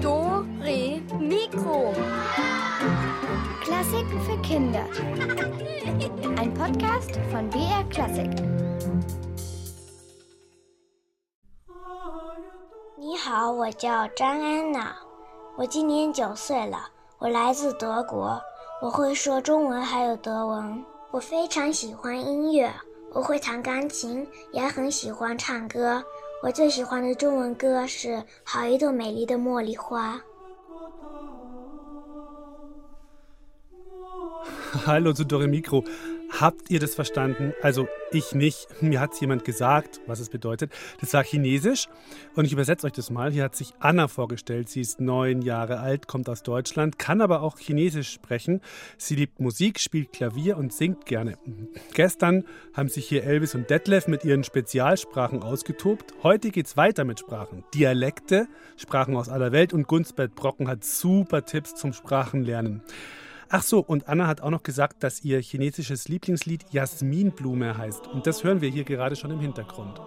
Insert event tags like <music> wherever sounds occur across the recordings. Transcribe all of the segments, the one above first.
Do, Re, Mikro. Klassiken für Kinder. Ein Podcast von BR Klassik. 你好，我叫张安娜，我今年九岁了，我来自德国，我会说中文还有德文。我非常喜欢音乐，我会弹钢琴，也很喜欢唱歌。我最喜欢的中文歌是《好一朵美丽的茉莉花》。Hallo zu Dore Mikro. Habt ihr das verstanden? Also ich nicht. Mir hat es jemand gesagt, was es bedeutet. Das war Chinesisch und ich übersetze euch das mal. Hier hat sich Anna vorgestellt. Sie ist neun Jahre alt, kommt aus Deutschland, kann aber auch Chinesisch sprechen. Sie liebt Musik, spielt Klavier und singt gerne. Gestern haben sich hier Elvis und Detlef mit ihren Spezialsprachen ausgetobt. Heute geht's weiter mit Sprachen. Dialekte, Sprachen aus aller Welt und Gunstbert Brocken hat super Tipps zum Sprachenlernen. Ach so, und Anna hat auch noch gesagt, dass ihr chinesisches Lieblingslied Jasminblume heißt. Und das hören wir hier gerade schon im Hintergrund.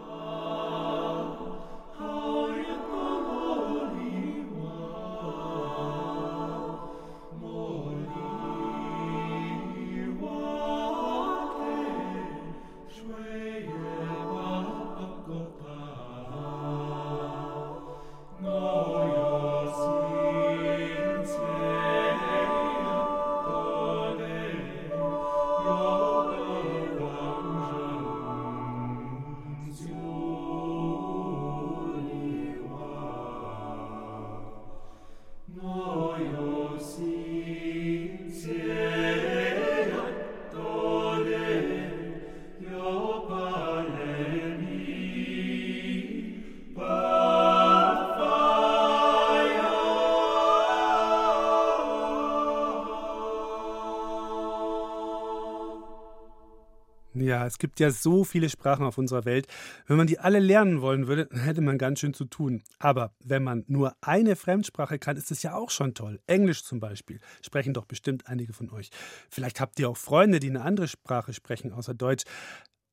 ja, es gibt ja so viele Sprachen auf unserer Welt. Wenn man die alle lernen wollen würde, dann hätte man ganz schön zu tun. Aber wenn man nur eine Fremdsprache kann, ist es ja auch schon toll. Englisch zum Beispiel sprechen doch bestimmt einige von euch. Vielleicht habt ihr auch Freunde, die eine andere Sprache sprechen außer Deutsch.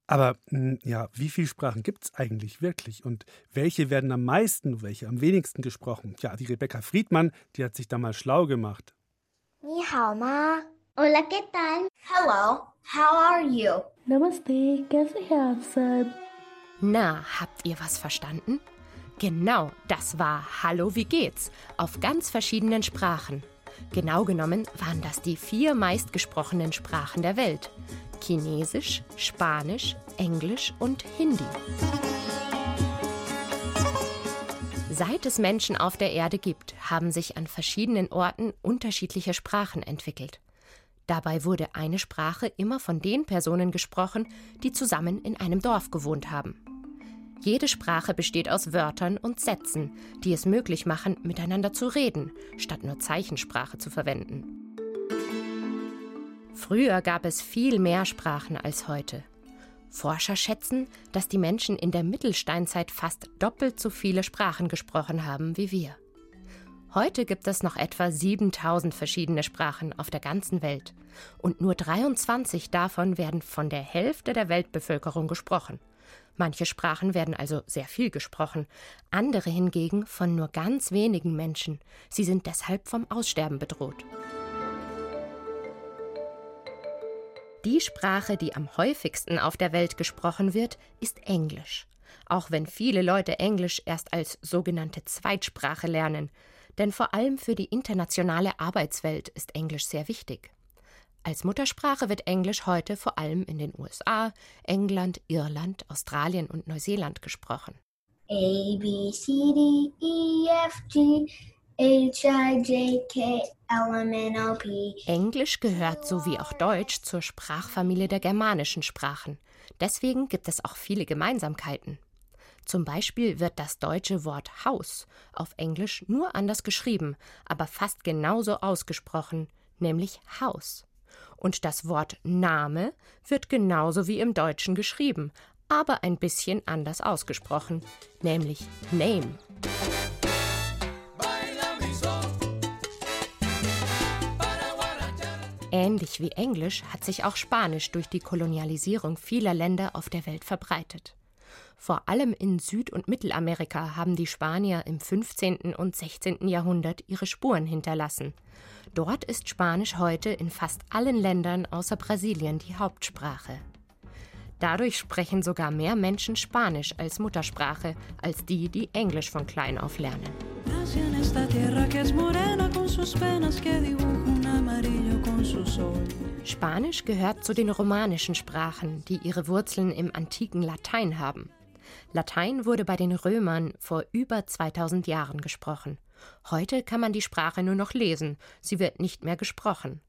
Aber hm, ja, wie viele Sprachen gibt es eigentlich wirklich? Und welche werden am meisten, welche am wenigsten gesprochen? Ja, die Rebecca Friedmann, die hat sich da mal schlau gemacht. Ni hao ma. Hola, ¿qué tal? Hello, how are you? Namaste, कैसे हैं आप सब? Na, habt ihr was verstanden? Genau, das war Hallo, wie geht's? Auf ganz verschiedenen Sprachen. Genau genommen waren das die vier meistgesprochenen Sprachen der Welt. Chinesisch, Spanisch, Englisch und Hindi. Seit es Menschen auf der Erde gibt, haben sich an verschiedenen Orten unterschiedliche Sprachen entwickelt. Dabei wurde eine Sprache immer von den Personen gesprochen, die zusammen in einem Dorf gewohnt haben. Jede Sprache besteht aus Wörtern und Sätzen, die es möglich machen, miteinander zu reden, statt nur Zeichensprache zu verwenden. Früher gab es viel mehr Sprachen als heute. Forscher schätzen, dass die Menschen in der Mittelsteinzeit fast doppelt so viele Sprachen gesprochen haben wie wir. Heute gibt es noch etwa 7000 verschiedene Sprachen auf der ganzen Welt und nur 23 davon werden von der Hälfte der Weltbevölkerung gesprochen. Manche Sprachen werden also sehr viel gesprochen, andere hingegen von nur ganz wenigen Menschen. Sie sind deshalb vom Aussterben bedroht. Die Sprache, die am häufigsten auf der Welt gesprochen wird, ist Englisch. Auch wenn viele Leute Englisch erst als sogenannte Zweitsprache lernen. Denn vor allem für die internationale Arbeitswelt ist Englisch sehr wichtig. Als Muttersprache wird Englisch heute vor allem in den USA, England, Irland, Australien und Neuseeland gesprochen. A, B, C, D, E, F, G, H, I, J, K, L, M, N, O, P. Englisch gehört so wie auch Deutsch zur Sprachfamilie der germanischen Sprachen. Deswegen gibt es auch viele Gemeinsamkeiten. Zum Beispiel wird das deutsche Wort Haus auf Englisch nur anders geschrieben, aber fast genauso ausgesprochen, nämlich Haus. Und das Wort Name wird genauso wie im Deutschen geschrieben, aber ein bisschen anders ausgesprochen, nämlich Name. Ähnlich wie Englisch hat sich auch Spanisch durch die Kolonialisierung vieler Länder auf der Welt verbreitet. Vor allem in Süd- und Mittelamerika haben die Spanier im 15. und 16. Jahrhundert ihre Spuren hinterlassen. Dort ist Spanisch heute in fast allen Ländern außer Brasilien die Hauptsprache. Dadurch sprechen sogar mehr Menschen Spanisch als Muttersprache, als die, die Englisch von klein auf lernen. Spanisch gehört zu den romanischen Sprachen, die ihre Wurzeln im antiken Latein haben. Latein wurde bei den Römern vor über 2000 Jahren gesprochen. Heute kann man die Sprache nur noch lesen, sie wird nicht mehr gesprochen.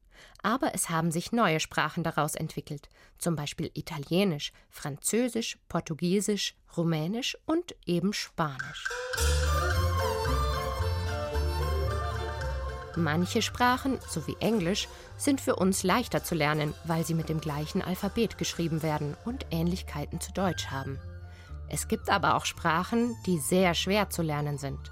Aber es haben sich neue Sprachen daraus entwickelt, zum Beispiel Italienisch, Französisch, Portugiesisch, Rumänisch und eben Spanisch. Manche Sprachen, so wie Englisch, sind für uns leichter zu lernen, weil sie mit dem gleichen Alphabet geschrieben werden und Ähnlichkeiten zu Deutsch haben. Es gibt aber auch Sprachen, die sehr schwer zu lernen sind.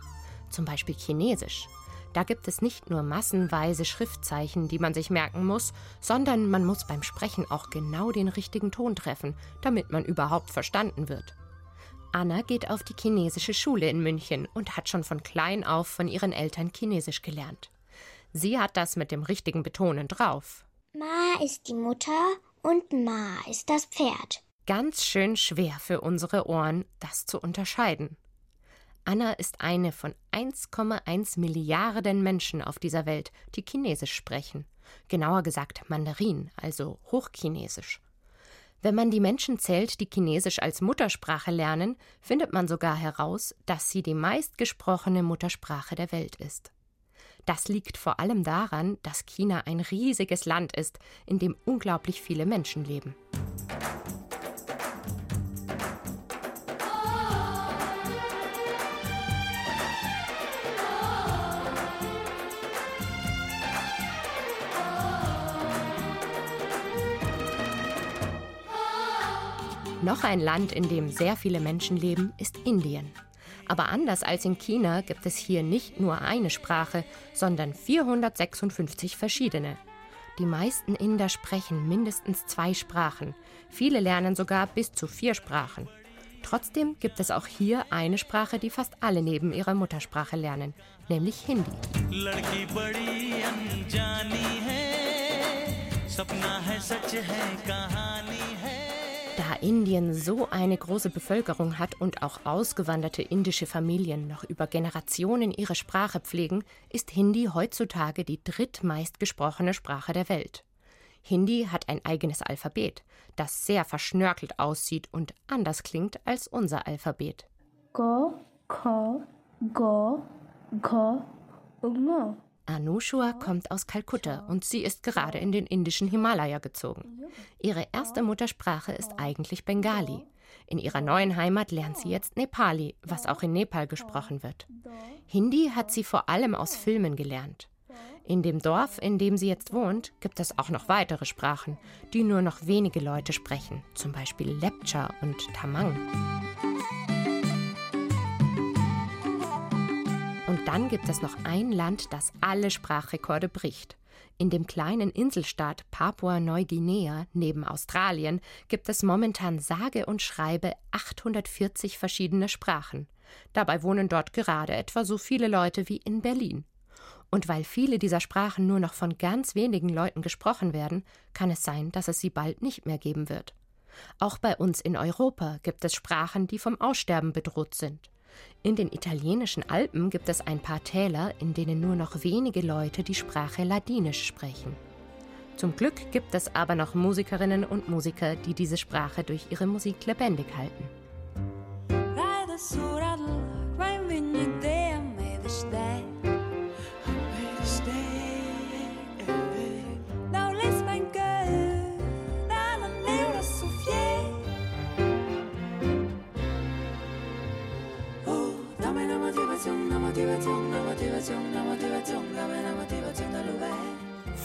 Zum Beispiel Chinesisch. Da gibt es nicht nur massenweise Schriftzeichen, die man sich merken muss, sondern man muss beim Sprechen auch genau den richtigen Ton treffen, damit man überhaupt verstanden wird. Anna geht auf die chinesische Schule in München und hat schon von klein auf von ihren Eltern Chinesisch gelernt. Sie hat das mit dem richtigen Betonen drauf. Ma ist die Mutter und Ma ist das Pferd. Ganz schön schwer für unsere Ohren, das zu unterscheiden. Anna ist eine von 1,1 Milliarden Menschen auf dieser Welt, die Chinesisch sprechen. Genauer gesagt Mandarin, also Hochchinesisch. Wenn man die Menschen zählt, die Chinesisch als Muttersprache lernen, findet man sogar heraus, dass sie die meistgesprochene Muttersprache der Welt ist. Das liegt vor allem daran, dass China ein riesiges Land ist, in dem unglaublich viele Menschen leben. Noch ein Land, in dem sehr viele Menschen leben, ist Indien. Aber anders als in China gibt es hier nicht nur eine Sprache, sondern 456 verschiedene. Die meisten Inder sprechen mindestens zwei Sprachen. Viele lernen sogar bis zu vier Sprachen. Trotzdem gibt es auch hier eine Sprache, die fast alle neben ihrer Muttersprache lernen, nämlich Hindi. Da Indien so eine große Bevölkerung hat und auch ausgewanderte indische Familien noch über Generationen ihre Sprache pflegen, ist Hindi heutzutage die drittmeist gesprochene Sprache der Welt. Hindi hat ein eigenes Alphabet, das sehr verschnörkelt aussieht und anders klingt als unser Alphabet. Go, ko, go, go, ngo. Anushua kommt aus Kalkutta und sie ist gerade in den indischen Himalaya gezogen. Ihre erste Muttersprache ist eigentlich Bengali. In ihrer neuen Heimat lernt sie jetzt Nepali, was auch in Nepal gesprochen wird. Hindi hat sie vor allem aus Filmen gelernt. In dem Dorf, in dem sie jetzt wohnt, gibt es auch noch weitere Sprachen, die nur noch wenige Leute sprechen, zum Beispiel Lepcha und Tamang. Dann gibt es noch ein Land, das alle Sprachrekorde bricht. In dem kleinen Inselstaat Papua-Neuguinea neben Australien gibt es momentan sage und schreibe 840 verschiedene Sprachen. Dabei wohnen dort gerade etwa so viele Leute wie in Berlin. Und weil viele dieser Sprachen nur noch von ganz wenigen Leuten gesprochen werden, kann es sein, dass es sie bald nicht mehr geben wird. Auch bei uns in Europa gibt es Sprachen, die vom Aussterben bedroht sind. In den italienischen Alpen gibt es ein paar Täler, in denen nur noch wenige Leute die Sprache Ladinisch sprechen. Zum Glück gibt es aber noch Musikerinnen und Musiker, die diese Sprache durch ihre Musik lebendig halten.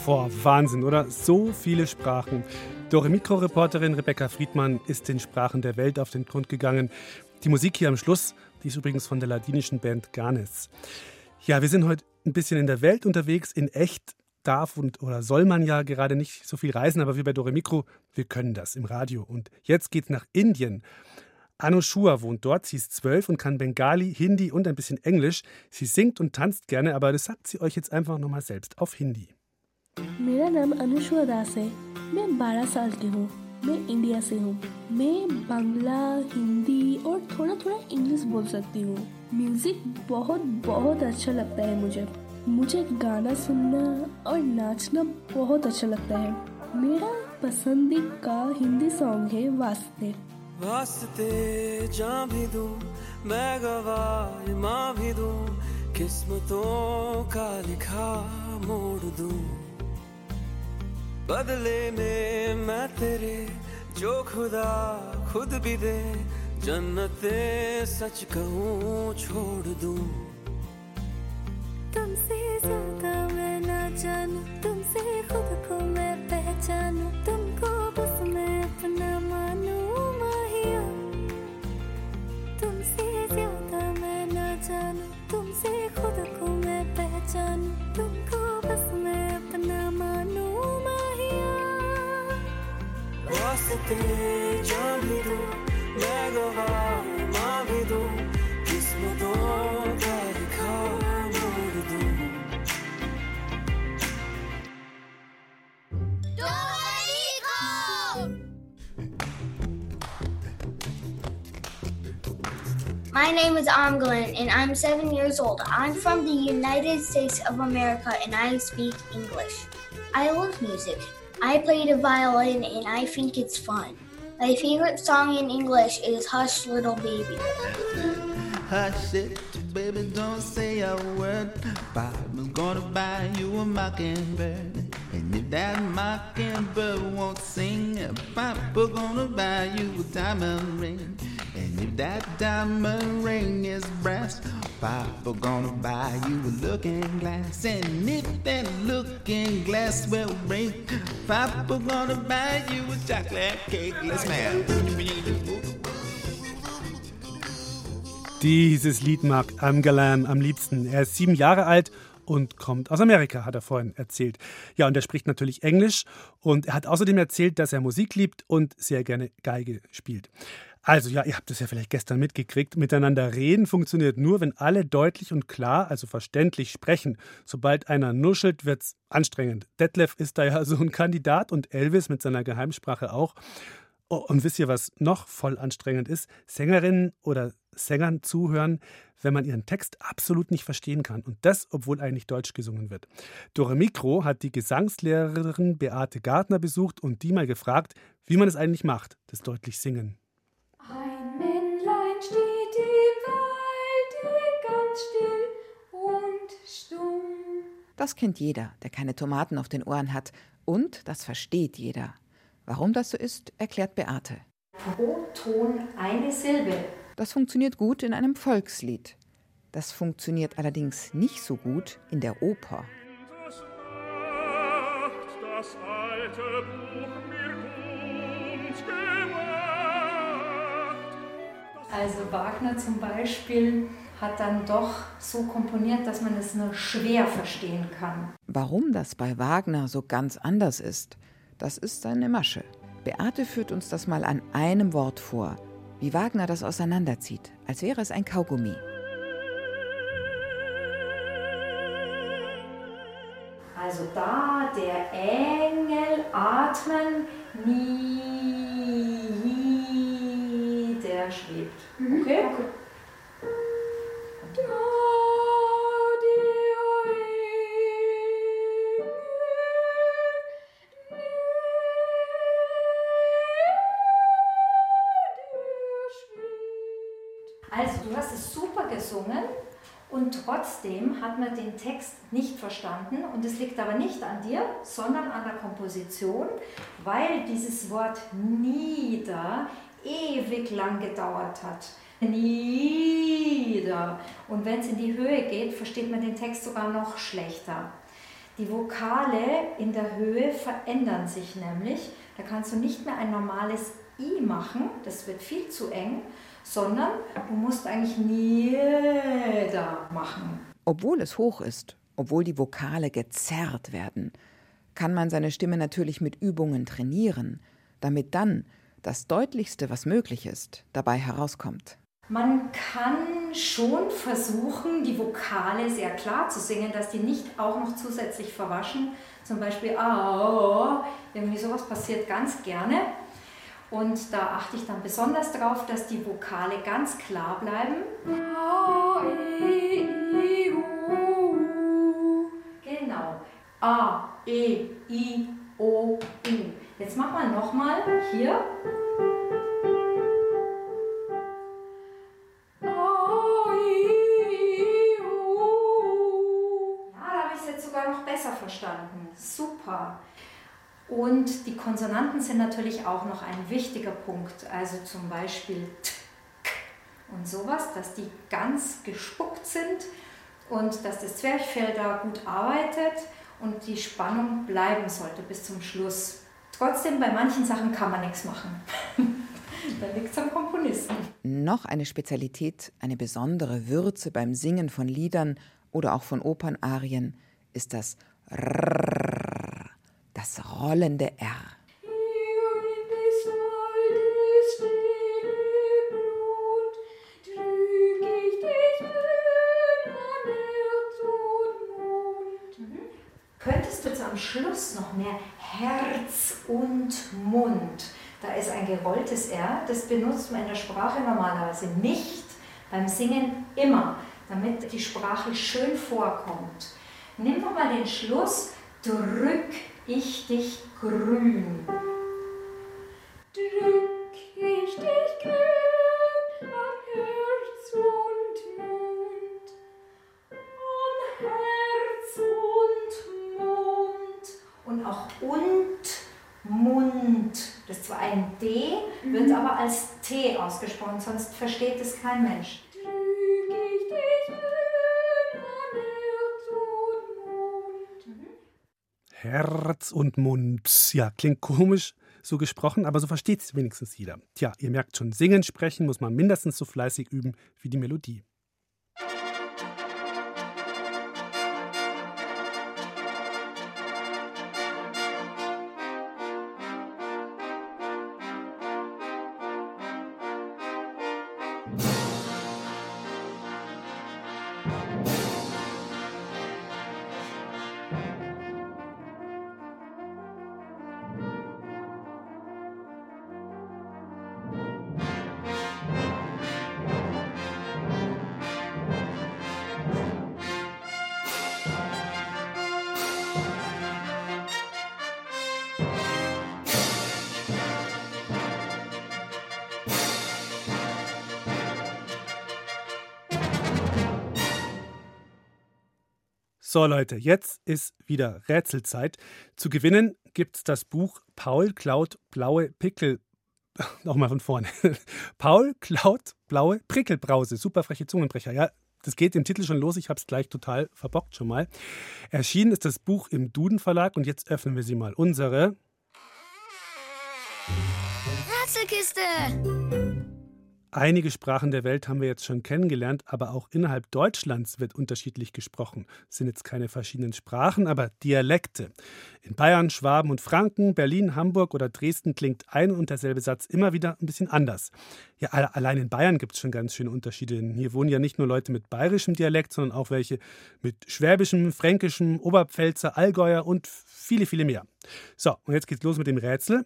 Vor Wahnsinn, oder? So viele Sprachen. Dore Mikro-Reporterin Rebecca Friedmann ist den Sprachen der Welt auf den Grund gegangen. Die Musik hier am Schluss, die ist übrigens von der ladinischen Band Garnes. Ja, wir sind heute ein bisschen in der Welt unterwegs. In echt darf und oder soll man ja gerade nicht so viel reisen, aber wir bei Dore Mikro, wir können das im Radio. Und jetzt geht's nach Indien. Anushua wohnt dort, sie ist zwölf und kann Bengali, Hindi und ein bisschen Englisch. Sie singt und tanzt gerne, aber das sagt sie euch jetzt einfach nochmal selbst auf Hindi. मेरा नाम अनुष्वा दास है मैं 12 साल की हूँ मैं इंडिया से हूँ मैं बांग्ला हिंदी और थोड़ा थोड़ा इंग्लिश बोल सकती हूँ म्यूजिक बहुत बहुत अच्छा लगता है मुझे मुझे गाना सुनना और नाचना बहुत अच्छा लगता है मेरा पसंदीदा हिंदी सॉन्ग है वास्ते वास्ते जा भी दूँ, मैं गवाह माँ भी दूँ, किस्मतों का लिखा मोड़ दूँ। बदले में मैं तेरे, जो खुदा खुद भी दे, जन्नते सच कहूँ छोड़ दूँ। तुमसे ज़्यादा मैं ना जानू, तुमसे खुद को मैं पहचानू, तुमको बस मैं अपना मानू। जानू तुमसे खुद को मैं पहचानू। तुमको बस मैं अपना मानू माहिया। वास्ते भी दूँ मैं गवाह माँ भी दूँ किस्मतों का लिखा मोड़ दूँ। My name is Amgalin and I'm seven years old. I'm from the United States of America and I speak English. I love music. I play the violin and I think it's fun. My favorite song in English is Hush Little Baby. Hush it, baby, don't say a word. Papa's gonna buy you a mockingbird. And if that mockingbird won't sing, Papa gonna buy you a diamond ring. And if that diamond ring is brass, Papa gonna buy you a looking glass. And if that looking glass will break, Papa gonna buy you a chocolate cake. Let's. Dieses Lied mag Amgalan am liebsten. Er ist sieben Jahre alt und kommt aus Amerika, hat er vorhin erzählt. Ja, und er spricht natürlich Englisch und er hat außerdem erzählt, dass er Musik liebt und sehr gerne Geige spielt. Also ja, ihr habt es ja vielleicht gestern mitgekriegt, miteinander reden funktioniert nur, wenn alle deutlich und klar, also verständlich sprechen. Sobald einer nuschelt, wird's anstrengend. Detlef ist da ja <laughs> so ein Kandidat und Elvis mit seiner Geheimsprache auch. Oh, und wisst ihr, was noch voll anstrengend ist? Sängerinnen oder Sängern zuhören, wenn man ihren Text absolut nicht verstehen kann. Und das, obwohl eigentlich Deutsch gesungen wird. Dore Mikro hat die Gesangslehrerin Beate Gartner besucht und die mal gefragt, wie man es eigentlich macht, das deutlich Singen. Ein Männlein steht im Walde ganz still und stumm. Das kennt jeder, der keine Tomaten auf den Ohren hat. Und das versteht jeder. Warum das so ist, erklärt Beate. Pro Ton eine Silbe. Das funktioniert gut in einem Volkslied. Das funktioniert allerdings nicht so gut in der Oper. Also Wagner zum Beispiel hat dann doch so komponiert, dass man es nur schwer verstehen kann. Warum das bei Wagner so ganz anders ist, das ist seine Masche. Beate führt uns das mal an einem Wort vor, wie Wagner das auseinanderzieht, als wäre es ein Kaugummi. Also da der Engel atmen, nie schwebt. Okay? okay. Also, du hast es super gesungen und trotzdem hat man den Text nicht verstanden und es liegt aber nicht an dir, sondern an der Komposition, weil dieses Wort nieder ewig lang gedauert hat. Nieder. Und wenn es in die Höhe geht, versteht man den Text sogar noch schlechter. Die Vokale in der Höhe verändern sich nämlich. Da kannst du nicht mehr ein normales I machen, das wird viel zu eng, sondern du musst eigentlich nieder machen. Obwohl es hoch ist, obwohl die Vokale gezerrt werden, kann man seine Stimme natürlich mit Übungen trainieren, damit dann das Deutlichste, was möglich ist, dabei herauskommt. Man kann schon versuchen, die Vokale sehr klar zu singen, dass die nicht auch noch zusätzlich verwaschen. Zum Beispiel, ah, irgendwie sowas passiert ganz gerne. Und da achte ich dann besonders darauf, dass die Vokale ganz klar bleiben. Genau. A, E, I, O, U. Jetzt machen wir nochmal hier. verstanden. Super. Und die Konsonanten sind natürlich auch noch ein wichtiger Punkt. Also zum Beispiel t, k und sowas, dass die ganz gespuckt sind und dass das Zwerchfell da gut arbeitet und die Spannung bleiben sollte bis zum Schluss. Trotzdem, bei manchen Sachen kann man nichts machen. <laughs> da liegt es am Komponisten. Noch eine Spezialität, eine besondere Würze beim Singen von Liedern oder auch von Opernarien ist das R, das rollende R. Könntest du am Schluss noch mehr Herz und Mund? Da ist ein gerolltes R, das benutzt man in der Sprache normalerweise nicht, beim Singen immer, damit die Sprache schön vorkommt. Nimm mal den Schluss, drück ich dich grün. Und auch und Mund. Das ist zwar ein D, wird aber als T ausgesprochen, sonst versteht es kein Mensch. Herz und Mund. Ja, klingt komisch so gesprochen, aber so versteht es wenigstens jeder. Tja, ihr merkt schon, singen, sprechen muss man mindestens so fleißig üben wie die Melodie. So Leute, jetzt ist wieder Rätselzeit. Zu gewinnen gibt es das Buch Paul klaut blaue Pickel. <laughs> Nochmal von vorne. <laughs> Paul klaut blaue Prickelbrause. Super freche Zungenbrecher. Ja, das geht im Titel schon los. Ich habe es gleich total verbockt schon mal. Erschienen ist das Buch im Duden Verlag und jetzt öffnen wir sie mal. Unsere Rätselkiste. Einige Sprachen der Welt haben wir jetzt schon kennengelernt, aber auch innerhalb Deutschlands wird unterschiedlich gesprochen. Es sind jetzt keine verschiedenen Sprachen, aber Dialekte. In Bayern, Schwaben und Franken, Berlin, Hamburg oder Dresden klingt ein und derselbe Satz immer wieder ein bisschen anders. Ja, allein in Bayern gibt es schon ganz schöne Unterschiede. Hier wohnen ja nicht nur Leute mit bayerischem Dialekt, sondern auch welche mit schwäbischem, fränkischem, Oberpfälzer, Allgäuer und viele, viele mehr. So, und jetzt geht's los mit dem Rätsel.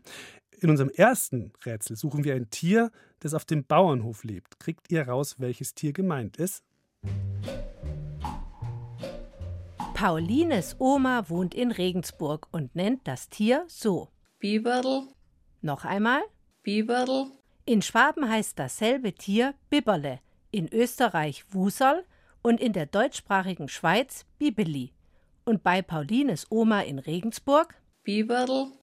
In unserem ersten Rätsel suchen wir ein Tier, das auf dem Bauernhof lebt. Kriegt ihr raus, welches Tier gemeint ist? Paulines Oma wohnt in Regensburg und nennt das Tier so. Biberl. Noch einmal. Biberl. In Schwaben heißt dasselbe Tier Bibberle, in Österreich Wuserl und in der deutschsprachigen Schweiz Bibeli. Und bei Paulines Oma in Regensburg? Biberl.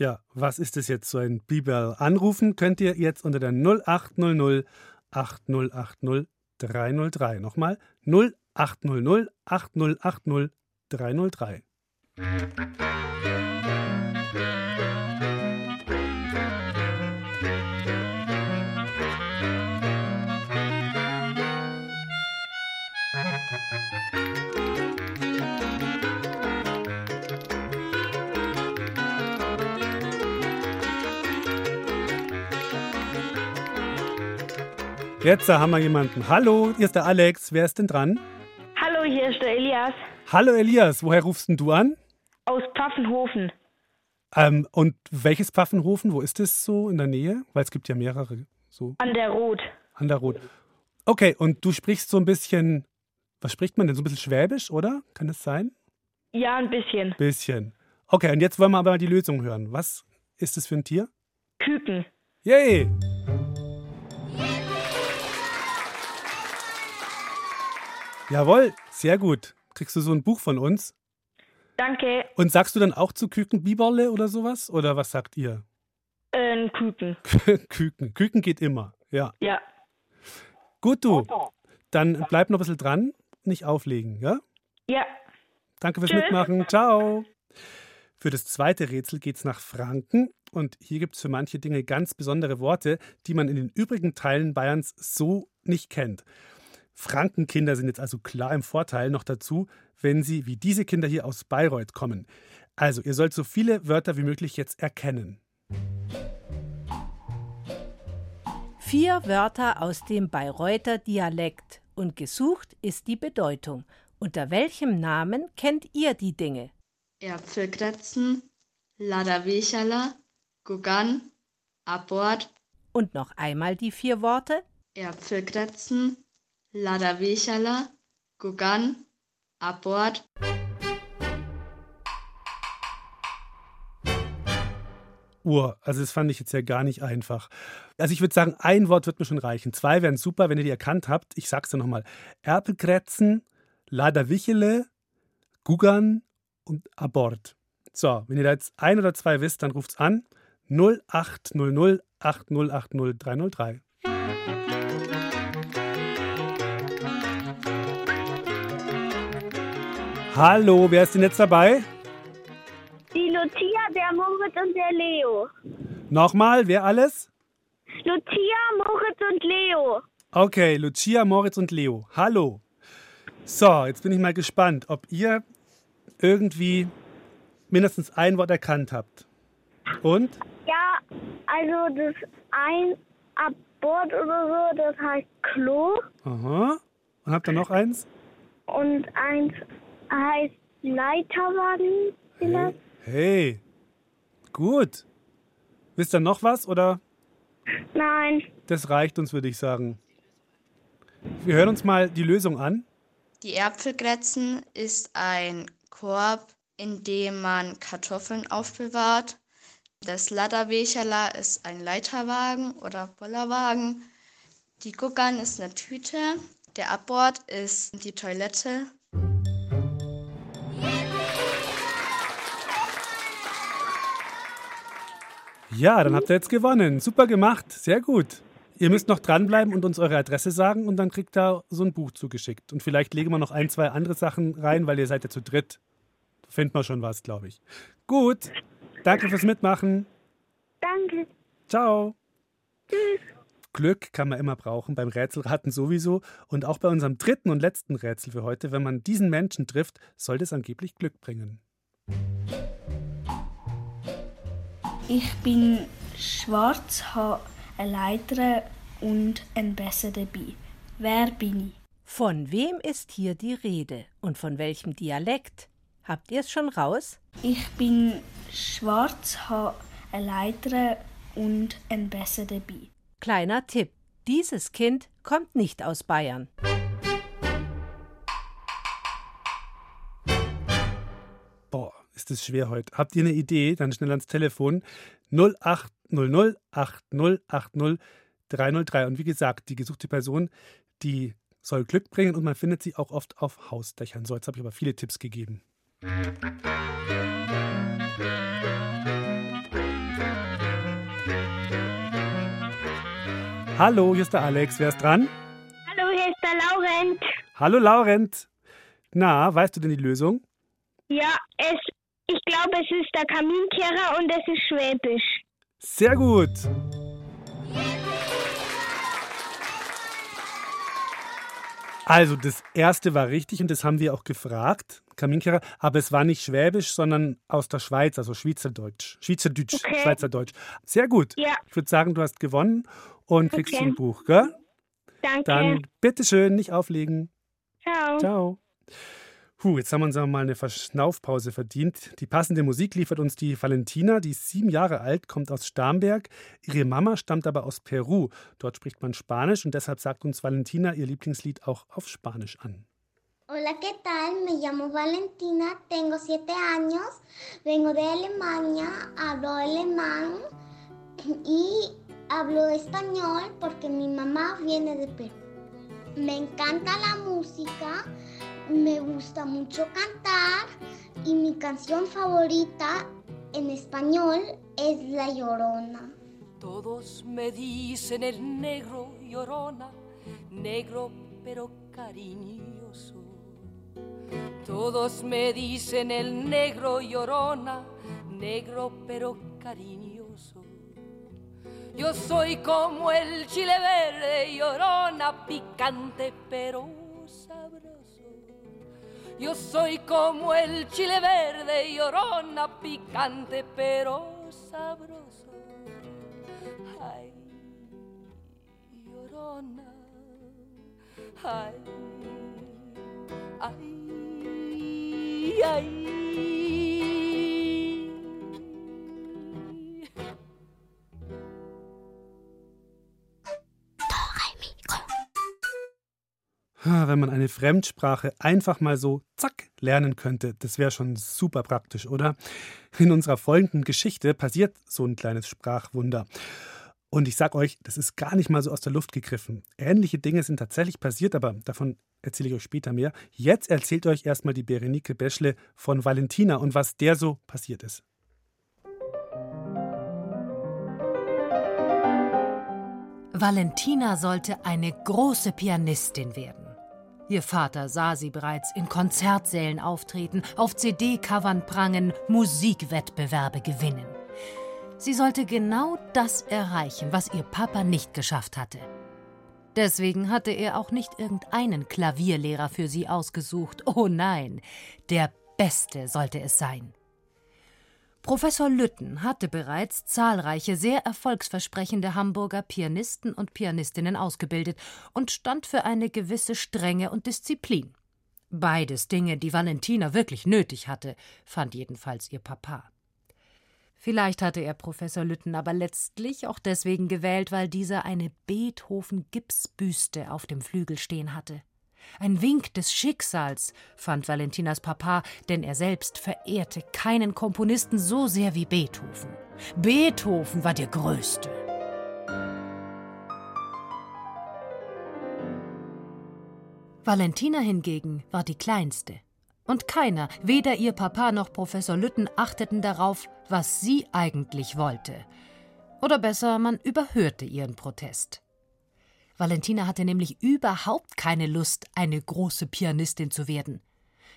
Ja, was ist es jetzt, so ein Bibel? Anrufen könnt ihr jetzt unter der 0800 8080 303. Nochmal 0800 8080 303. Jetzt haben wir jemanden. Hallo, hier ist der Alex. Wer ist denn dran? Hallo, hier ist der Elias Hallo Elias, woher rufst denn du an? aus Pfaffenhofen. Ähm, und welches Pfaffenhofen? Wo ist es so in der Nähe? Weil es gibt ja mehrere. So An der Rot. an der Rot. Okay, und du sprichst so ein bisschen, was spricht man denn? So ein bisschen Schwäbisch, oder? Kann das sein? Ja, ein bisschen. Bisschen. Okay, und jetzt wollen wir aber mal die Lösung hören. Was ist es für ein Tier? Küken. Yay! Jawohl, sehr gut. Kriegst du so ein Buch von uns? Danke. Und sagst du dann auch zu Küken Biberle oder sowas? Oder was sagt ihr? Äh, Küken. <laughs> Küken. Küken geht immer, ja. Ja. Gut, du. Dann bleib noch ein bisschen dran, nicht auflegen, ja? Ja. Danke fürs Tschüss. Mitmachen. Ciao. Für das zweite Rätsel geht's nach Franken. Und hier gibt es für manche Dinge ganz besondere Worte, die man in den übrigen Teilen Bayerns so nicht kennt. Frankenkinder sind jetzt also klar im Vorteil noch dazu, wenn sie wie diese Kinder hier aus Bayreuth kommen. Also, ihr sollt so viele Wörter wie möglich jetzt erkennen. Vier Wörter aus dem Bayreuther Dialekt und gesucht ist die Bedeutung. Unter welchem Namen kennt ihr die Dinge? Äpfelkretzen, Ladawecherla, Gugan, Abort, Und noch einmal die vier Worte? Äpfelkretzen, Ladawecherla, Gugan, Abort, Uhr. Also das fand ich jetzt ja gar nicht einfach. Also ich würde sagen, ein Wort wird mir schon reichen. Zwei wären super, wenn ihr die erkannt habt. Ich sag's dir nochmal. Erpelkretzen, Laderwichele, Gugan und Abort. So, wenn ihr da jetzt ein oder zwei wisst, dann ruft's an. 0800 8080 303. Hallo, wer ist denn jetzt dabei? Die Lucia, der Moritz und der Leo. Nochmal, wer alles? Lucia, Moritz und Leo. Okay, Lucia, Moritz und Leo. Hallo. So, jetzt bin ich mal gespannt, ob ihr irgendwie mindestens ein Wort erkannt habt. Und? Ja, also das ein Abort oder so, das heißt Klo. Aha. Und habt ihr noch eins? Und eins heißt Leiterwagen. vielleicht. Hey. Gut. Wisst ihr noch was oder? Nein. Das reicht uns, würde ich sagen. Wir hören uns mal die Lösung an. Die Äpfelgrätzen ist ein Korb, in dem man Kartoffeln aufbewahrt. Das Ladderbecherla ist ein Leiterwagen oder Bollerwagen. Die Guckern ist eine Tüte. Der Abbord ist die Toilette. Ja, dann habt ihr jetzt gewonnen. Super gemacht. Sehr gut. Ihr müsst noch dranbleiben und uns eure Adresse sagen und dann kriegt ihr so ein Buch zugeschickt. Und vielleicht legen wir noch ein, zwei andere Sachen rein, weil ihr seid ja zu dritt. Da findet man schon was, glaube ich. Gut. Danke fürs Mitmachen. Danke. Ciao. Tschüss. Glück kann man immer brauchen, beim Rätselraten sowieso. Und auch bei unserem dritten und letzten Rätsel für heute, wenn man diesen Menschen trifft, soll das angeblich Glück bringen. Ich bin schwarz, habe eine Leiter und ein Messer dabei. Wer bin ich? Von wem ist hier die Rede und von welchem Dialekt? Habt ihr es schon raus? Ich bin schwarz, habe eine Leiter und ein Messer dabei. Kleiner Tipp: Dieses Kind kommt nicht aus Bayern. Ist das schwer heute. Habt ihr eine Idee? Dann schnell ans Telefon 0800 8080 303. Und wie gesagt, die gesuchte Person, die soll Glück bringen und man findet sie auch oft auf Hausdächern. So, jetzt habe ich aber viele Tipps gegeben. Hallo, hier ist der Alex. Wer ist dran? Hallo, hier ist der Laurent. Hallo, Laurent. Na, weißt du denn die Lösung? Ja, es, ich glaube, es ist der Kaminkehrer und es ist Schwäbisch. Sehr gut. Also, das erste war richtig und das haben wir auch gefragt, Kaminkehrer, aber es war nicht Schwäbisch, sondern aus der Schweiz, also Schweizerdeutsch. Schweizerdeutsch, Okay. Schweizerdeutsch. Sehr gut. Ja. Ich würde sagen, du hast gewonnen und kriegst Okay. ein Buch, gell? Danke. Dann bitteschön, nicht auflegen. Ciao. Ciao. Puh, jetzt haben wir uns mal eine Verschnaufpause verdient. Die passende Musik liefert uns die Valentina, die ist sieben Jahre alt, kommt aus Starnberg. Ihre Mama stammt aber aus Peru. Dort spricht man Spanisch und deshalb sagt uns Valentina ihr Lieblingslied auch auf Spanisch an. Hola, ¿qué tal? Me llamo Valentina, tengo siete años, vengo de Alemania, hablo alemán y hablo español porque mi mamá viene de Perú. Me encanta la música, me gusta mucho cantar y mi canción favorita en español es La Llorona. Todos me dicen el negro llorona, negro pero cariñoso. Todos me dicen el negro llorona, negro pero cariñoso. Yo soy como el chile verde llorona, picante pero. Yo soy como el chile verde llorona, picante pero sabroso. Ay, llorona, ay, ay, ay. Wenn man eine Fremdsprache einfach mal so zack lernen könnte, das wäre schon super praktisch, oder? In unserer folgenden Geschichte passiert so ein kleines Sprachwunder. Und ich sag euch, das ist gar nicht mal so aus der Luft gegriffen. Ähnliche Dinge sind tatsächlich passiert, aber davon erzähle ich euch später mehr. Jetzt erzählt euch erstmal die Berenike Beschle von Valentina und was der so passiert ist. Valentina sollte eine große Pianistin werden. Ihr Vater sah sie bereits in Konzertsälen auftreten, auf CD-Covern prangen, Musikwettbewerbe gewinnen. Sie sollte genau das erreichen, was ihr Papa nicht geschafft hatte. Deswegen hatte er auch nicht irgendeinen Klavierlehrer für sie ausgesucht. Oh nein, der Beste sollte es sein. Professor Lütten hatte bereits zahlreiche sehr erfolgsversprechende Hamburger Pianisten und Pianistinnen ausgebildet und stand für eine gewisse Strenge und Disziplin. Beides Dinge, die Valentina wirklich nötig hatte, fand jedenfalls ihr Papa. Vielleicht hatte er Professor Lütten aber letztlich auch deswegen gewählt, weil dieser eine Beethoven-Gipsbüste auf dem Flügel stehen hatte. Ein Wink des Schicksals, fand Valentinas Papa, denn er selbst verehrte keinen Komponisten so sehr wie Beethoven. Beethoven war der Größte. Valentina hingegen war die Kleinste. Und keiner, weder ihr Papa noch Professor Lütten, achteten darauf, was sie eigentlich wollte. Oder besser, man überhörte ihren Protest. Valentina hatte nämlich überhaupt keine Lust, eine große Pianistin zu werden.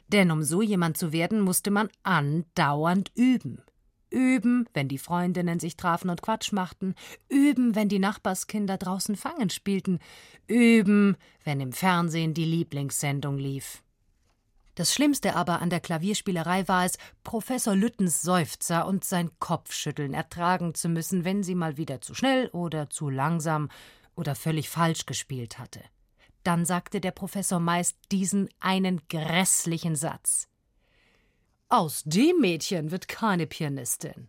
Denn um so jemand zu werden, musste man andauernd üben. Üben, wenn die Freundinnen sich trafen und Quatsch machten, üben, wenn die Nachbarskinder draußen Fangen spielten, üben, wenn im Fernsehen die Lieblingssendung lief. Das Schlimmste aber an der Klavierspielerei war es, Professor Lüttens Seufzer und sein Kopfschütteln ertragen zu müssen, wenn sie mal wieder zu schnell oder zu langsam oder völlig falsch gespielt hatte. Dann sagte der Professor meist diesen einen grässlichen Satz. Aus dem Mädchen wird keine Pianistin.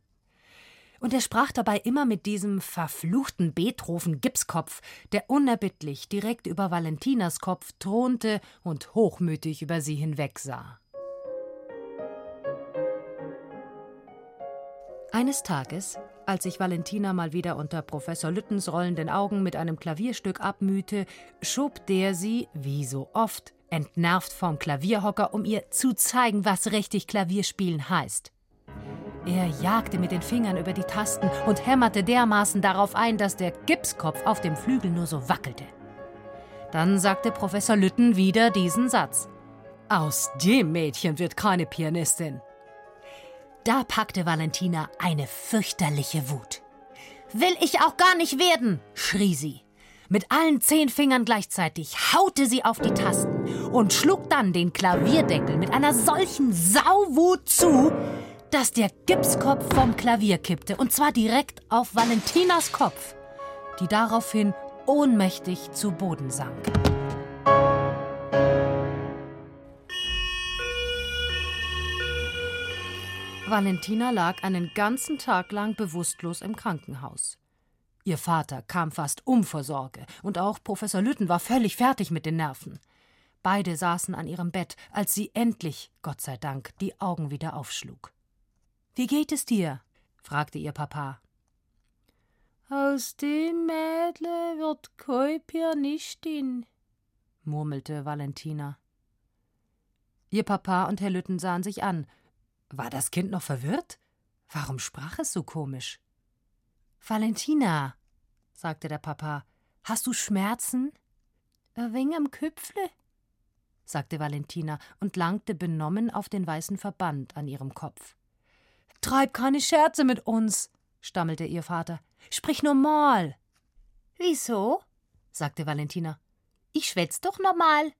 Und er sprach dabei immer mit diesem verfluchten Beethoven-Gipskopf, der unerbittlich direkt über Valentinas Kopf thronte und hochmütig über sie hinwegsah. Eines Tages, als sich Valentina mal wieder unter Professor Lüttens rollenden Augen mit einem Klavierstück abmühte, schob der sie, wie so oft, entnervt vom Klavierhocker, um ihr zu zeigen, was richtig Klavierspielen heißt. Er jagte mit den Fingern über die Tasten und hämmerte dermaßen darauf ein, dass der Gipskopf auf dem Flügel nur so wackelte. Dann sagte Professor Lütten wieder diesen Satz. Aus dem Mädchen wird keine Pianistin. Da packte Valentina eine fürchterliche Wut. Will ich auch gar nicht werden, schrie sie. Mit allen zehn Fingern gleichzeitig haute sie auf die Tasten und schlug dann den Klavierdeckel mit einer solchen Sauwut zu, dass der Gipskopf vom Klavier kippte, und zwar direkt auf Valentinas Kopf, die daraufhin ohnmächtig zu Boden sank. Valentina lag einen ganzen Tag lang bewusstlos im Krankenhaus. Ihr Vater kam fast um vor Sorge, und auch Professor Lütten war völlig fertig mit den Nerven. Beide saßen an ihrem Bett, als sie endlich, Gott sei Dank, die Augen wieder aufschlug. Wie geht es dir? fragte ihr Papa. Aus dem Mädle wird kein Pianistin, murmelte Valentina. Ihr Papa und Herr Lütten sahen sich an. War das Kind noch verwirrt? Warum sprach es so komisch? Valentina, sagte der Papa, hast du Schmerzen? Ein wenig am Köpfle, sagte Valentina und langte benommen auf den weißen Verband an ihrem Kopf. Treib keine Scherze mit uns, stammelte ihr Vater. Sprich normal. Wieso? sagte Valentina. Ich schwätz doch normal.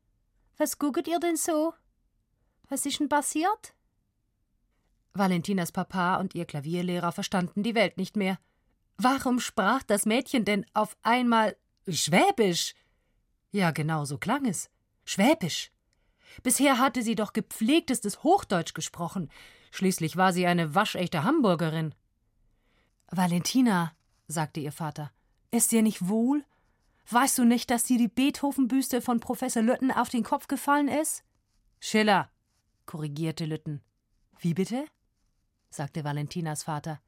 Was gucket ihr denn so? Was ist denn passiert? Valentinas Papa und ihr Klavierlehrer verstanden die Welt nicht mehr. Warum sprach das Mädchen denn auf einmal Schwäbisch? Ja, genau so klang es. Schwäbisch. Bisher hatte sie doch gepflegtestes Hochdeutsch gesprochen. Schließlich war sie eine waschechte Hamburgerin. Valentina, sagte ihr Vater, ist dir nicht wohl? Weißt du nicht, dass dir die Beethoven-Büste von Professor Lütten auf den Kopf gefallen ist? Schiller, korrigierte Lütten. Wie bitte? Sagte Valentinas Vater.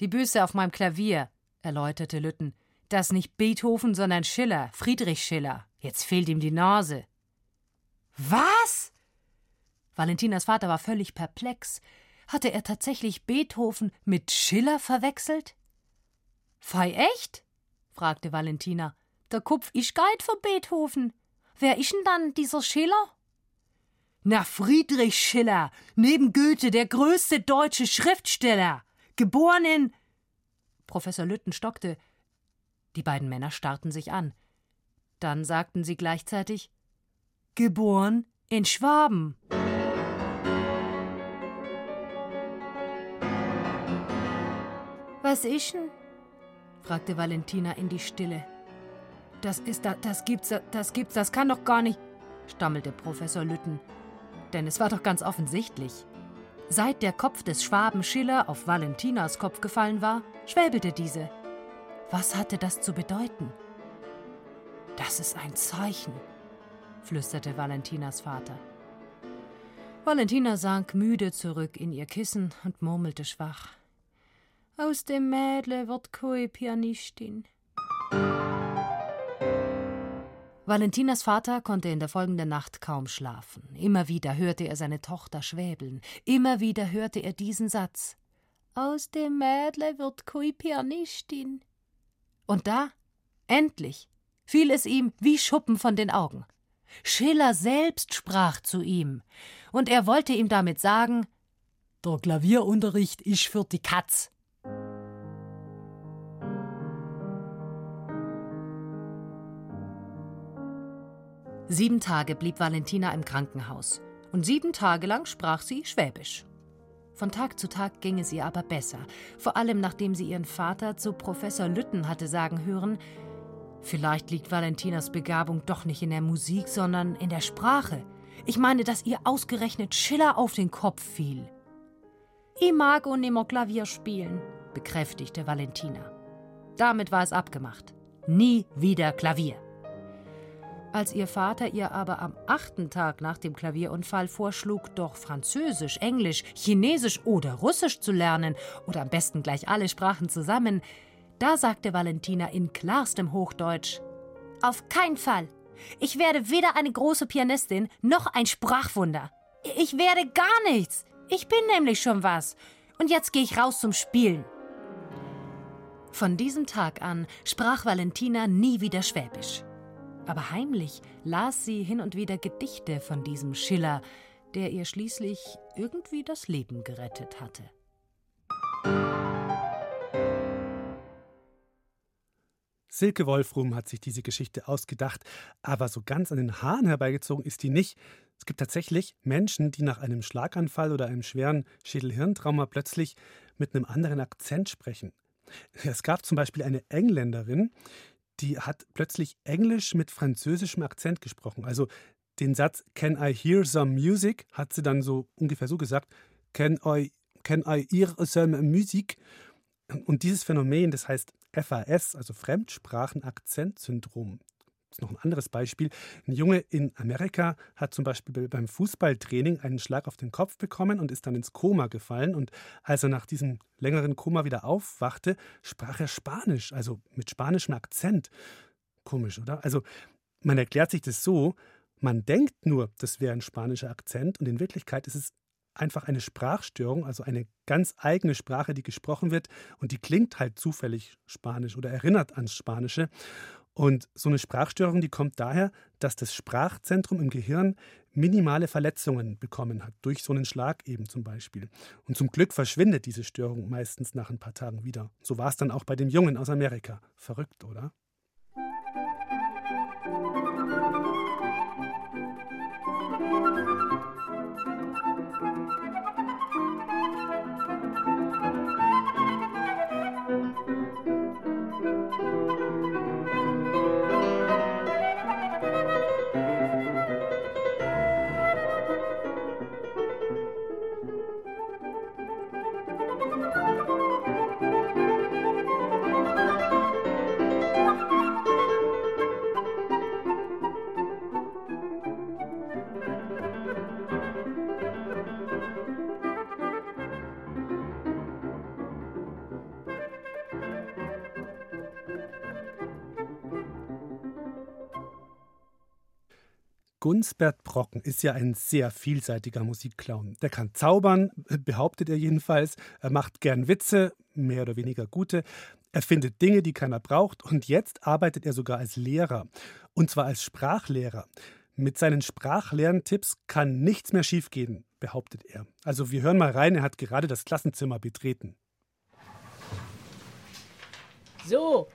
Die Büste auf meinem Klavier, erläuterte Lütten. Das nicht Beethoven, sondern Schiller, Friedrich Schiller. Jetzt fehlt ihm die Nase. Was? Valentinas Vater war völlig perplex. Hatte er tatsächlich Beethoven mit Schiller verwechselt? Fei echt? fragte Valentina. Der Kopf ist geit von Beethoven. Wer ist denn dann dieser Schiller? Na, Friedrich Schiller, neben Goethe der größte deutsche Schriftsteller, geboren in. Professor Lütten stockte. Die beiden Männer starrten sich an. Dann sagten sie gleichzeitig: Geboren in Schwaben. Was ist denn? fragte Valentina in die Stille. Das ist da, das gibt's, das gibt's, das kann doch gar nicht, stammelte Professor Lütten. Denn es war doch ganz offensichtlich. Seit der Kopf des Schwaben Schiller auf Valentinas Kopf gefallen war, schwäbelte diese. Was hatte das zu bedeuten? Das ist ein Zeichen, flüsterte Valentinas Vater. Valentina sank müde zurück in ihr Kissen und murmelte schwach. Aus dem Mädle wird keine Pianistin. Valentinas Vater konnte in der folgenden Nacht kaum schlafen. Immer wieder hörte er seine Tochter schwäbeln. Immer wieder hörte er diesen Satz. Aus dem Mädle wird keine Pianistin. Und da, endlich, fiel es ihm wie Schuppen von den Augen. Schiller selbst sprach zu ihm, und er wollte ihm damit sagen: Der Klavierunterricht ist für die Katz. Sieben Tage blieb Valentina im Krankenhaus, und sieben Tage lang sprach sie Schwäbisch. Von Tag zu Tag ging es ihr aber besser, vor allem nachdem sie ihren Vater zu Professor Lütten hatte sagen hören, vielleicht liegt Valentinas Begabung doch nicht in der Musik, sondern in der Sprache. Ich meine, dass ihr ausgerechnet Schiller auf den Kopf fiel. Ich mag auch nimmer Klavier spielen, bekräftigte Valentina. Damit war es abgemacht. Nie wieder Klavier. Als ihr Vater ihr aber am achten Tag nach dem Klavierunfall vorschlug, doch Französisch, Englisch, Chinesisch oder Russisch zu lernen, oder am besten gleich alle Sprachen zusammen, da sagte Valentina in klarstem Hochdeutsch: Auf keinen Fall! Ich werde weder eine große Pianistin noch ein Sprachwunder. Ich werde gar nichts! Ich bin nämlich schon was. Und jetzt gehe ich raus zum Spielen. Von diesem Tag an sprach Valentina nie wieder Schwäbisch aber heimlich las sie hin und wieder Gedichte von diesem Schiller, der ihr schließlich irgendwie das Leben gerettet hatte. Silke Wolfrum hat sich diese Geschichte ausgedacht, aber so ganz an den Haaren herbeigezogen ist die nicht. Es gibt tatsächlich Menschen, die nach einem Schlaganfall oder einem schweren Schädelhirntrauma plötzlich mit einem anderen Akzent sprechen. Es gab zum Beispiel eine Engländerin, die hat plötzlich Englisch mit französischem Akzent gesprochen. Also den Satz Can I hear some music hat sie dann so ungefähr so gesagt. Can I, can I hear some music? Und dieses Phänomen, das heißt FAS, also Fremdsprachen-Akzent-Syndrom. Ist noch ein anderes Beispiel. Ein Junge in Amerika hat zum Beispiel beim Fußballtraining einen Schlag auf den Kopf bekommen und ist dann ins Koma gefallen. Und als er nach diesem längeren Koma wieder aufwachte, sprach er Spanisch, also mit spanischem Akzent. Komisch, oder? Also man erklärt sich das so, man denkt nur, das wäre ein spanischer Akzent und in Wirklichkeit ist es einfach eine Sprachstörung, also eine ganz eigene Sprache, die gesprochen wird und die klingt halt zufällig spanisch oder erinnert ans Spanische. Und so eine Sprachstörung, die kommt daher, dass das Sprachzentrum im Gehirn minimale Verletzungen bekommen hat, durch so einen Schlag eben zum Beispiel. Und zum Glück verschwindet diese Störung meistens nach ein paar Tagen wieder. So war es dann auch bei dem Jungen aus Amerika. Verrückt, oder? Gunsbert Brocken ist ja ein sehr vielseitiger Musikclown. Der kann zaubern, behauptet er jedenfalls. Er macht gern Witze, mehr oder weniger gute. Er findet Dinge, die keiner braucht. Und jetzt arbeitet er sogar als Lehrer. Und zwar als Sprachlehrer. Mit seinen Sprachlerntipps kann nichts mehr schiefgehen, behauptet er. Also wir hören mal rein, er hat gerade das Klassenzimmer betreten. So.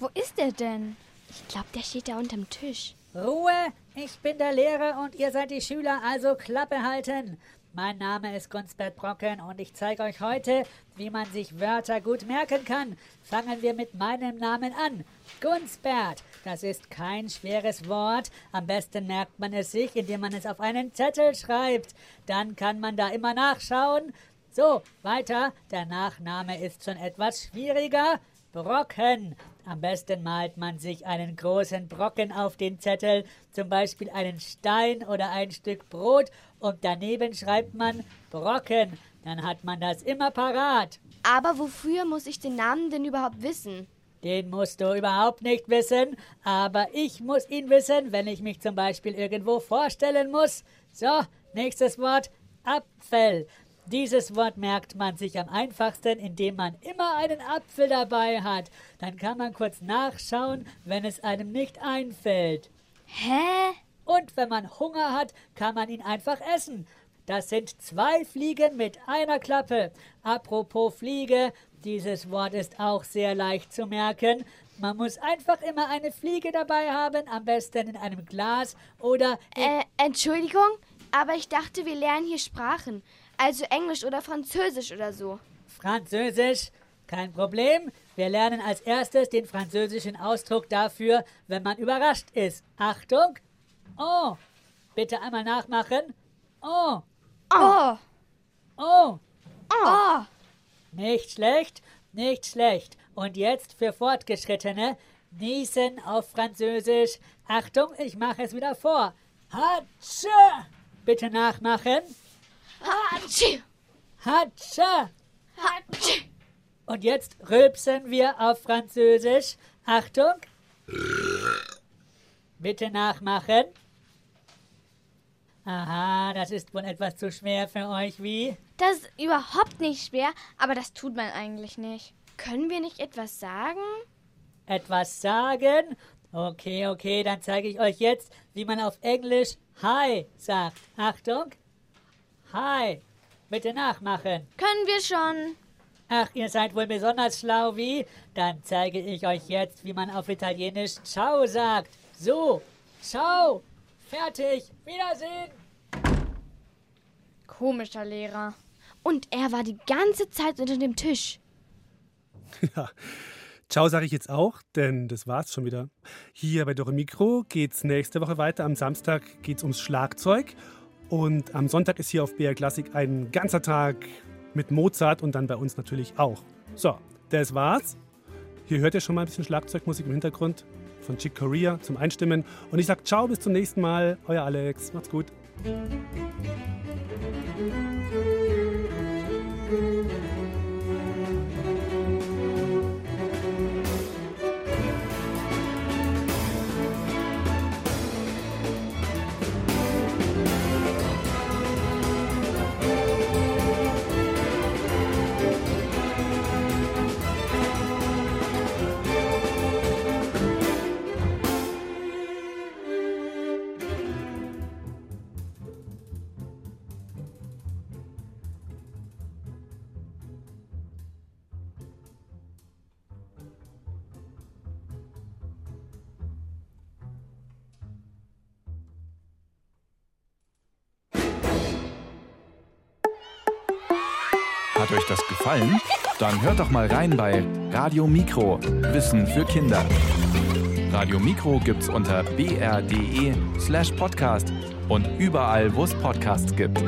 Wo ist er denn? Ich glaube, der steht da unterm Tisch. Ruhe! Ich bin der Lehrer und ihr seid die Schüler, also Klappe halten. Mein Name ist Gunsbert Brocken und ich zeige euch heute, wie man sich Wörter gut merken kann. Fangen wir mit meinem Namen an. Gunsbert, das ist kein schweres Wort. Am besten merkt man es sich, indem man es auf einen Zettel schreibt. Dann kann man da immer nachschauen. So, weiter. Der Nachname ist schon etwas schwieriger. Brocken. Am besten malt man sich einen großen Brocken auf den Zettel, zum Beispiel einen Stein oder ein Stück Brot, und daneben schreibt man Brocken. Dann hat man das immer parat. Aber wofür muss ich den Namen denn überhaupt wissen? Den musst du überhaupt nicht wissen, aber ich muss ihn wissen, wenn ich mich zum Beispiel irgendwo vorstellen muss. So, nächstes Wort Apfel. Dieses Wort merkt man sich am einfachsten, indem man immer einen Apfel dabei hat. Dann kann man kurz nachschauen, wenn es einem nicht einfällt. Hä? Und wenn man Hunger hat, kann man ihn einfach essen. Das sind zwei Fliegen mit einer Klappe. Apropos Fliege, dieses Wort ist auch sehr leicht zu merken. Man muss einfach immer eine Fliege dabei haben, am besten in einem Glas oder. Äh, Entschuldigung, aber ich dachte, wir lernen hier Sprachen. Also Englisch oder Französisch oder so. Französisch? Kein Problem. Wir lernen als erstes den französischen Ausdruck dafür, wenn man überrascht ist. Achtung! Oh! Bitte einmal nachmachen. Oh! Oh! Oh! Oh! Nicht schlecht, nicht schlecht. Und jetzt für Fortgeschrittene. Niesen auf Französisch. Achtung, ich mache es wieder vor. Hatsche! Bitte nachmachen. Hatschi! Hatsche! Hatschi! Und jetzt rülpsen wir auf Französisch. Achtung! Bitte nachmachen. Aha, das ist wohl etwas zu schwer für euch, wie? Das ist überhaupt nicht schwer, aber das tut man eigentlich nicht. Können wir nicht etwas sagen? Etwas sagen? Okay, okay, dann zeige ich euch jetzt, wie man auf Englisch Hi sagt. Achtung! Hi! Bitte nachmachen. Können wir schon. Ach, ihr seid wohl besonders schlau, wie? Dann zeige ich euch jetzt, wie man auf Italienisch Ciao sagt. So, Ciao. Fertig. Wiedersehen. Komischer Lehrer. Und er war die ganze Zeit unter dem Tisch. <laughs> Ja, Ciao sage ich jetzt auch, denn das war's schon wieder. Hier bei Dore Mikro geht's nächste Woche weiter. Am Samstag geht's ums Schlagzeug und am Sonntag ist hier auf BR Classic ein ganzer Tag mit Mozart und dann bei uns natürlich auch. So, das war's. Hier hört ihr schon mal ein bisschen Schlagzeugmusik im Hintergrund von Chick Corea zum Einstimmen. Und ich sage ciao, bis zum nächsten Mal. Euer Alex. Macht's gut. Gefallen? Dann hört doch mal rein bei Radio Mikro. Wissen für Kinder. Radio Mikro gibt's unter br.de slash podcast und überall, wo es Podcasts gibt.